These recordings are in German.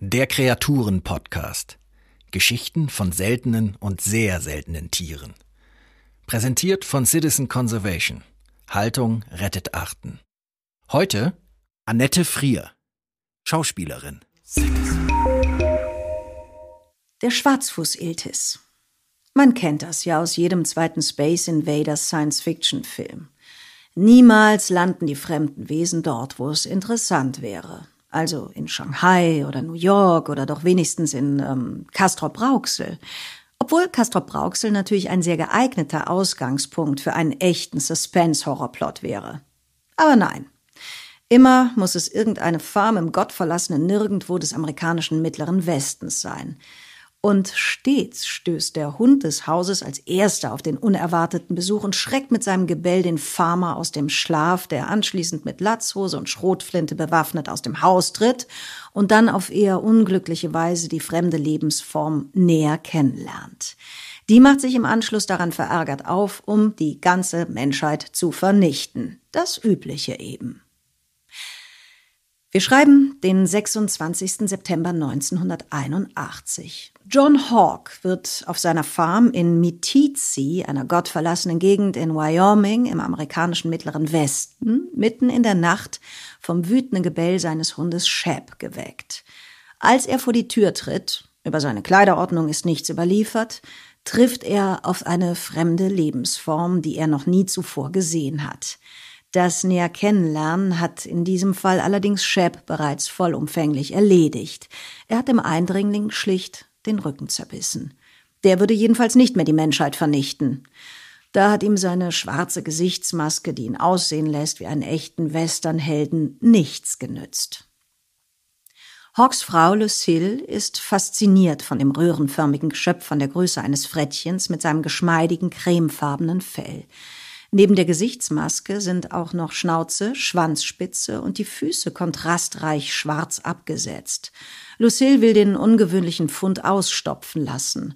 Der Kreaturen-Podcast. Geschichten von seltenen und sehr seltenen Tieren. Präsentiert von Citizen Conservation. Haltung rettet Arten. Heute Annette Frier, Schauspielerin. Der Schwarzfuß-Iltis. Man kennt das ja aus jedem zweiten Space Invaders Science-Fiction-Film. Niemals landen die fremden Wesen dort, wo es interessant wäre. Also in Shanghai oder New York oder doch wenigstens in ähm, Castrop-Rauxel. Obwohl Castrop-Rauxel natürlich ein sehr geeigneter Ausgangspunkt für einen echten Suspense-Horrorplot wäre. Aber nein. Immer muss es irgendeine Farm im gottverlassenen Nirgendwo des amerikanischen Mittleren Westens sein. Und stets stößt der Hund des Hauses als erster auf den unerwarteten Besuch und schreckt mit seinem Gebell den Farmer aus dem Schlaf, der anschließend mit Latzhose und Schrotflinte bewaffnet aus dem Haus tritt und dann auf eher unglückliche Weise die fremde Lebensform näher kennenlernt. Die macht sich im Anschluss daran verärgert auf, um die ganze Menschheit zu vernichten. Das Übliche eben. Wir schreiben den 26. September 1981. John Hawke wird auf seiner Farm in Meeteetse, einer gottverlassenen Gegend in Wyoming im amerikanischen Mittleren Westen, mitten in der Nacht vom wütenden Gebell seines Hundes Shep geweckt. Als er vor die Tür tritt, über seine Kleiderordnung ist nichts überliefert, trifft er auf eine fremde Lebensform, die er noch nie zuvor gesehen hat. Das näher Kennenlernen hat in diesem Fall allerdings Shep bereits vollumfänglich erledigt. Er hat dem Eindringling schlicht den Rücken zerbissen. Der würde jedenfalls nicht mehr die Menschheit vernichten. Da hat ihm seine schwarze Gesichtsmaske, die ihn aussehen lässt wie einen echten Westernhelden, nichts genützt. Hawks Frau Lucille ist fasziniert von dem röhrenförmigen Geschöpf von der Größe eines Frettchens mit seinem geschmeidigen cremefarbenen Fell. Neben der Gesichtsmaske sind auch noch Schnauze, Schwanzspitze und die Füße kontrastreich schwarz abgesetzt. Lucille will den ungewöhnlichen Fund ausstopfen lassen.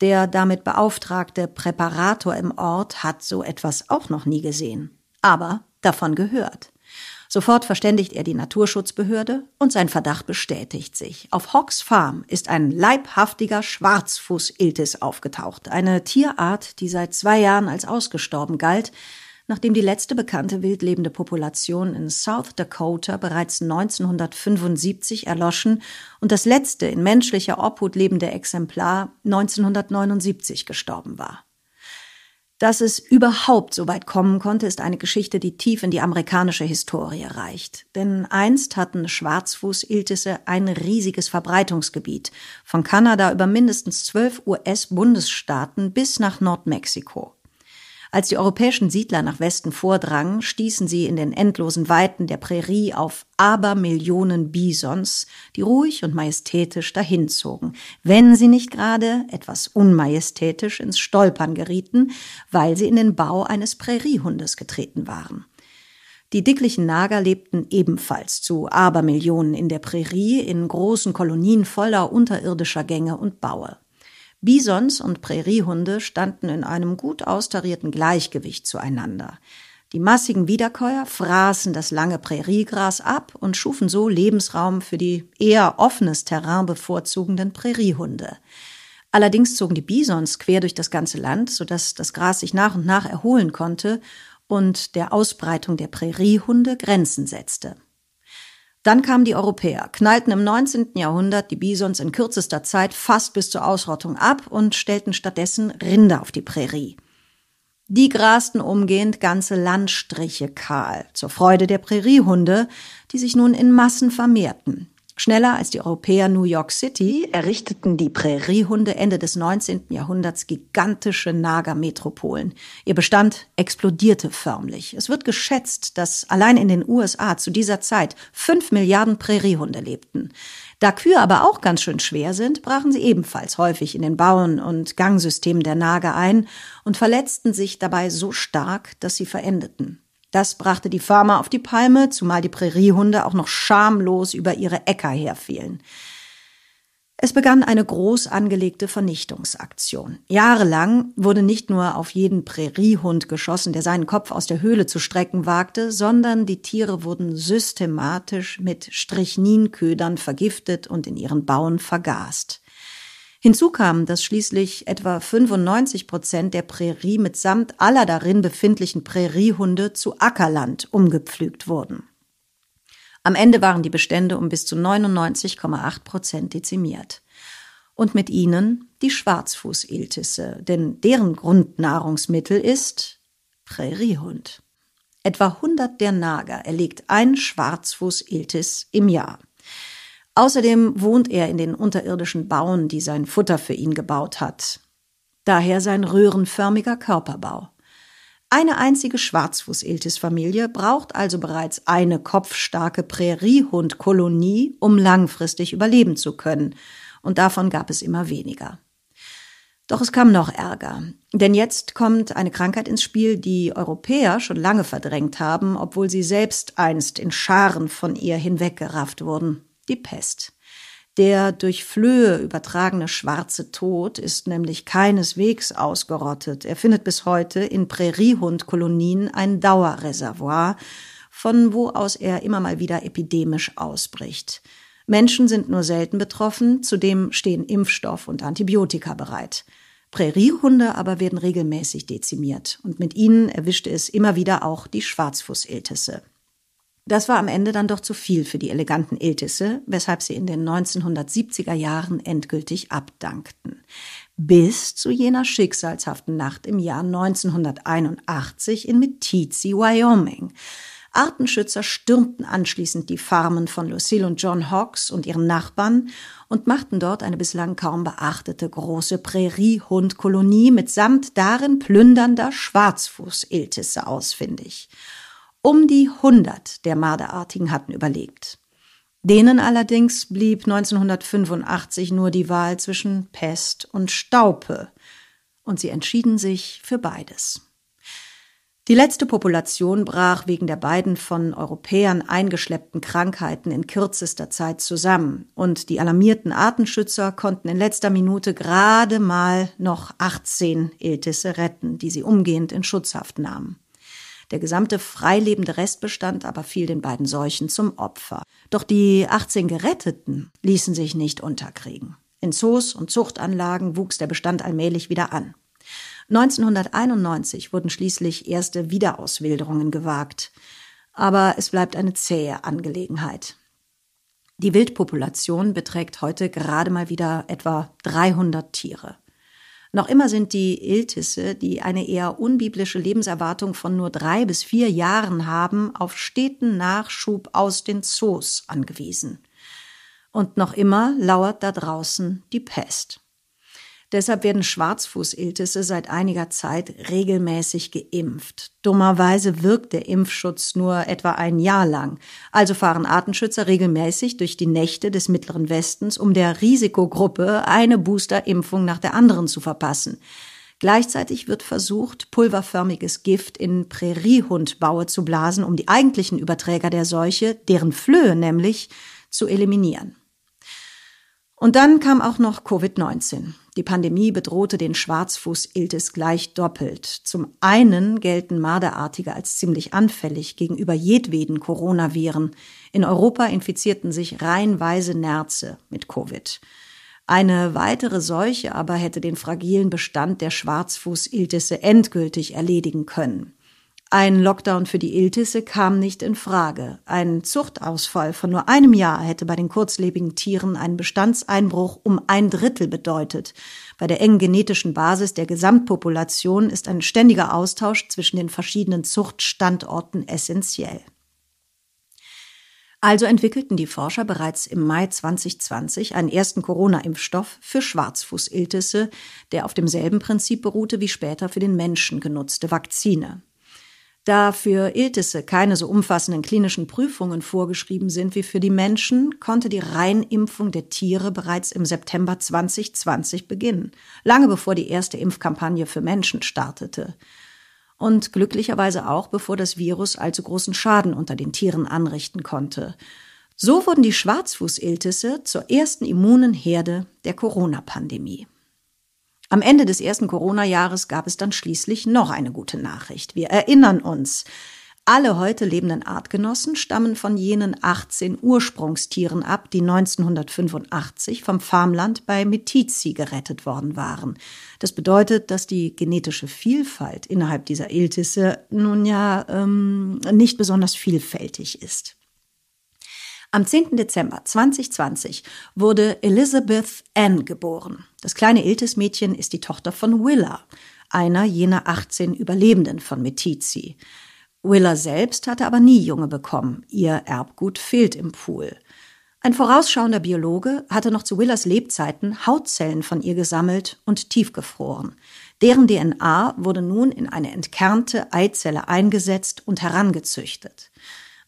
Der damit beauftragte Präparator im Ort hat so etwas auch noch nie gesehen, aber davon gehört. Sofort verständigt er die Naturschutzbehörde und sein Verdacht bestätigt sich. Auf Hawks Farm ist ein leibhaftiger Schwarzfuß-Iltis aufgetaucht, eine Tierart, die seit zwei Jahren als ausgestorben galt, nachdem die letzte bekannte wildlebende Population in South Dakota bereits 1975 erloschen und das letzte in menschlicher Obhut lebende Exemplar 1979 gestorben war. Dass es überhaupt so weit kommen konnte, ist eine Geschichte, die tief in die amerikanische Historie reicht. Denn einst hatten Schwarzfuß-Iltisse ein riesiges Verbreitungsgebiet, von Kanada über mindestens zwölf US-Bundesstaaten bis nach Nordmexiko. Als die europäischen Siedler nach Westen vordrangen, stießen sie in den endlosen Weiten der Prärie auf Abermillionen Bisons, die ruhig und majestätisch dahinzogen, wenn sie nicht gerade etwas unmajestätisch ins Stolpern gerieten, weil sie in den Bau eines Präriehundes getreten waren. Die dicklichen Nager lebten ebenfalls zu Abermillionen in der Prärie in großen Kolonien voller unterirdischer Gänge und Baue. Bisons und Präriehunde standen in einem gut austarierten Gleichgewicht zueinander. Die massigen Wiederkäuer fraßen das lange Präriegras ab und schufen so Lebensraum für die eher offenes Terrain bevorzugenden Präriehunde. Allerdings zogen die Bisons quer durch das ganze Land, sodass das Gras sich nach und nach erholen konnte und der Ausbreitung der Präriehunde Grenzen setzte. Dann kamen die Europäer, knallten im 19. Jahrhundert die Bisons in kürzester Zeit fast bis zur Ausrottung ab und stellten stattdessen Rinder auf die Prärie. Die grasten umgehend ganze Landstriche kahl, zur Freude der Präriehunde, die sich nun in Massen vermehrten. Schneller als die Europäer New York City errichteten die Präriehunde Ende des 19. Jahrhunderts gigantische Nagermetropolen. Ihr Bestand explodierte förmlich. Es wird geschätzt, dass allein in den USA zu dieser Zeit fünf Milliarden Präriehunde lebten. Da Kühe aber auch ganz schön schwer sind, brachen sie ebenfalls häufig in den Bauen und Gangsystemen der Nager ein und verletzten sich dabei so stark, dass sie verendeten. Das brachte die Farmer auf die Palme, zumal die Präriehunde auch noch schamlos über ihre Äcker herfielen. Es begann eine groß angelegte Vernichtungsaktion. Jahrelang wurde nicht nur auf jeden Präriehund geschossen, der seinen Kopf aus der Höhle zu strecken wagte, sondern die Tiere wurden systematisch mit Strichninködern vergiftet und in ihren Bauen vergast. Hinzu kam, dass schließlich etwa 95 Prozent der Prärie mitsamt aller darin befindlichen Präriehunde zu Ackerland umgepflügt wurden. Am Ende waren die Bestände um bis zu 99,8 Prozent dezimiert. Und mit ihnen die Schwarzfußiltisse, denn deren Grundnahrungsmittel ist Präriehund. Etwa 100 der Nager erlegt ein Schwarzfußiltis im Jahr. Außerdem wohnt er in den unterirdischen Bauen, die sein Futter für ihn gebaut hat. Daher sein röhrenförmiger Körperbau. Eine einzige Schwarzfußiltis-Familie braucht also bereits eine kopfstarke Präriehundkolonie, um langfristig überleben zu können. Und davon gab es immer weniger. Doch es kam noch Ärger. Denn jetzt kommt eine Krankheit ins Spiel, die Europäer schon lange verdrängt haben, obwohl sie selbst einst in Scharen von ihr hinweggerafft wurden. Die Pest. Der durch Flöhe übertragene schwarze Tod ist nämlich keineswegs ausgerottet. Er findet bis heute in Präriehundkolonien ein Dauerreservoir, von wo aus er immer mal wieder epidemisch ausbricht. Menschen sind nur selten betroffen, zudem stehen Impfstoff und Antibiotika bereit. Präriehunde aber werden regelmäßig dezimiert und mit ihnen erwischte es immer wieder auch die Schwarzfußiltisse. Das war am Ende dann doch zu viel für die eleganten Iltisse, weshalb sie in den 1970er Jahren endgültig abdankten. Bis zu jener schicksalshaften Nacht im Jahr 1981 in Meeteetse, Wyoming. Artenschützer stürmten anschließend die Farmen von Lucille und John Hawks und ihren Nachbarn und machten dort eine bislang kaum beachtete große Präriehundkolonie mitsamt darin plündernder Schwarzfußiltisse ausfindig. Um die 100 der Marderartigen hatten überlebt. Denen allerdings blieb 1985 nur die Wahl zwischen Pest und Staupe, und sie entschieden sich für beides. Die letzte Population brach wegen der beiden von Europäern eingeschleppten Krankheiten in kürzester Zeit zusammen, und die alarmierten Artenschützer konnten in letzter Minute gerade mal noch 18 Iltisse retten, die sie umgehend in Schutzhaft nahmen. Der gesamte freilebende Restbestand aber fiel den beiden Seuchen zum Opfer. Doch die 18 Geretteten ließen sich nicht unterkriegen. In Zoos und Zuchtanlagen wuchs der Bestand allmählich wieder an. 1991 wurden schließlich erste Wiederauswilderungen gewagt. Aber es bleibt eine zähe Angelegenheit. Die Wildpopulation beträgt heute gerade mal wieder etwa 300 Tiere. Noch immer sind die Iltisse, die eine eher unbiblische Lebenserwartung von nur drei bis vier Jahren haben, auf steten Nachschub aus den Zoos angewiesen. Und noch immer lauert da draußen die Pest. Deshalb werden Schwarzfußiltisse seit einiger Zeit regelmäßig geimpft. Dummerweise wirkt der Impfschutz nur etwa ein Jahr lang. Also fahren Artenschützer regelmäßig durch die Nächte des Mittleren Westens, um der Risikogruppe eine Boosterimpfung nach der anderen zu verpassen. Gleichzeitig wird versucht, pulverförmiges Gift in Präriehundbaue zu blasen, um die eigentlichen Überträger der Seuche, deren Flöhe nämlich, zu eliminieren. Und dann kam auch noch Covid-19. Die Pandemie bedrohte den Schwarzfuß-Iltis gleich doppelt. Zum einen gelten Marderartige als ziemlich anfällig gegenüber jedweden Coronaviren. In Europa infizierten sich reihenweise Nerze mit Covid. Eine weitere Seuche aber hätte den fragilen Bestand der Schwarzfuß-Iltisse endgültig erledigen können. Ein Lockdown für die Iltisse kam nicht in Frage. Ein Zuchtausfall von nur einem Jahr hätte bei den kurzlebigen Tieren einen Bestandseinbruch um ein Drittel bedeutet. Bei der engen genetischen Basis der Gesamtpopulation ist ein ständiger Austausch zwischen den verschiedenen Zuchtstandorten essentiell. Also entwickelten die Forscher bereits im Mai 2020 einen ersten Corona-Impfstoff für Schwarzfußiltisse, der auf demselben Prinzip beruhte wie später für den Menschen genutzte Vakzine. Da für Iltisse keine so umfassenden klinischen Prüfungen vorgeschrieben sind wie für die Menschen, konnte die Reinimpfung der Tiere bereits im September 2020 beginnen, lange bevor die erste Impfkampagne für Menschen startete. Und glücklicherweise auch bevor das Virus allzu großen Schaden unter den Tieren anrichten konnte. So wurden die Schwarzfußiltisse zur ersten immunen Herde der Corona-Pandemie. Am Ende des ersten Corona-Jahres gab es dann schließlich noch eine gute Nachricht. Wir erinnern uns. Alle heute lebenden Artgenossen stammen von jenen 18 Ursprungstieren ab, die 1985 vom Farmland bei Metizi gerettet worden waren. Das bedeutet, dass die genetische Vielfalt innerhalb dieser Iltisse nun ja ähm, nicht besonders vielfältig ist. Am 10. Dezember 2020 wurde Elizabeth Ann geboren. Das kleine Iltis-Mädchen ist die Tochter von Willa, einer jener 18 Überlebenden von Metizi. Willa selbst hatte aber nie Junge bekommen. Ihr Erbgut fehlt im Pool. Ein vorausschauender Biologe hatte noch zu Willas Lebzeiten Hautzellen von ihr gesammelt und tiefgefroren. Deren DNA wurde nun in eine entkernte Eizelle eingesetzt und herangezüchtet.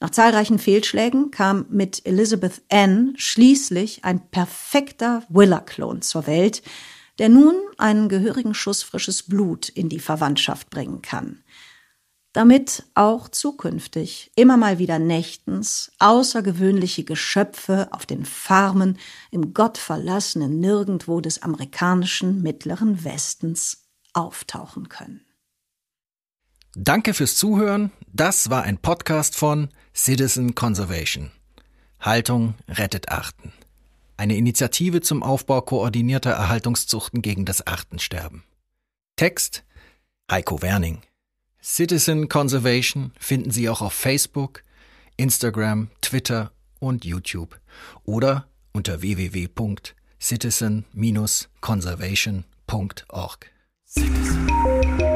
Nach zahlreichen Fehlschlägen kam mit Elizabeth Ann schließlich ein perfekter Willa-Klon zur Welt, der nun einen gehörigen Schuss frisches Blut in die Verwandtschaft bringen kann. Damit auch zukünftig immer mal wieder nächtens außergewöhnliche Geschöpfe auf den Farmen im gottverlassenen Nirgendwo des amerikanischen Mittleren Westens auftauchen können. Danke fürs Zuhören. Das war ein Podcast von Citizen Conservation. Haltung rettet Arten. Eine Initiative zum Aufbau koordinierter Erhaltungszuchten gegen das Artensterben. Text Heiko Werning. Citizen Conservation finden Sie auch auf Facebook, Instagram, Twitter und YouTube oder unter www.citizen-conservation.org. Citizen.